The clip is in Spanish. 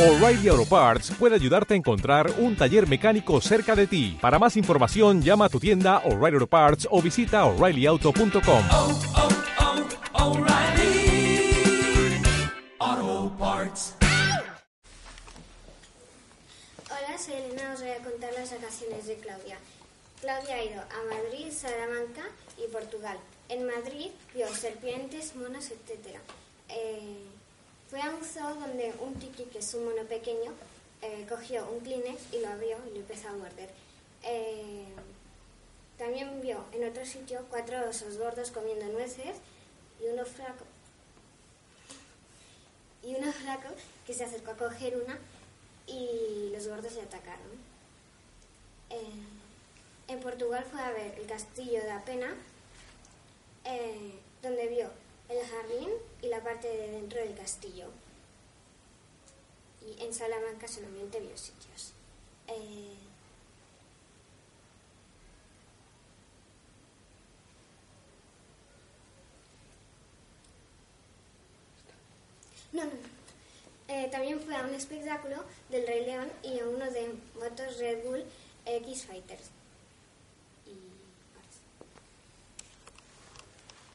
O'Reilly Auto Parts puede ayudarte a encontrar un taller mecánico cerca de ti. Para más información, llama a tu tienda O'Reilly Auto Parts o visita oreillyauto.com. oh, oh, Parts. Hola, soy Elena, os voy a contar las vacaciones de Claudia. Claudia ha ido a Madrid, Salamanca y Portugal. En Madrid vio serpientes, monos, etc. Eh, fue a un zoo donde un tiki, que es un mono pequeño, eh, cogió un Kleenex y lo abrió y lo empezó a morder. Eh, también vio en otro sitio cuatro osos gordos comiendo nueces y uno flaco y uno flaco que se acercó a coger una y los gordos le atacaron. Eh, en Portugal fue a ver el castillo de Apena, eh, donde vio el jardín y la parte de dentro del castillo. Y en Salamanca solamente vio sitios. Eh, no, no, no. Eh, también fue a un espectáculo del Rey León y a uno de motos Red Bull X Fighters.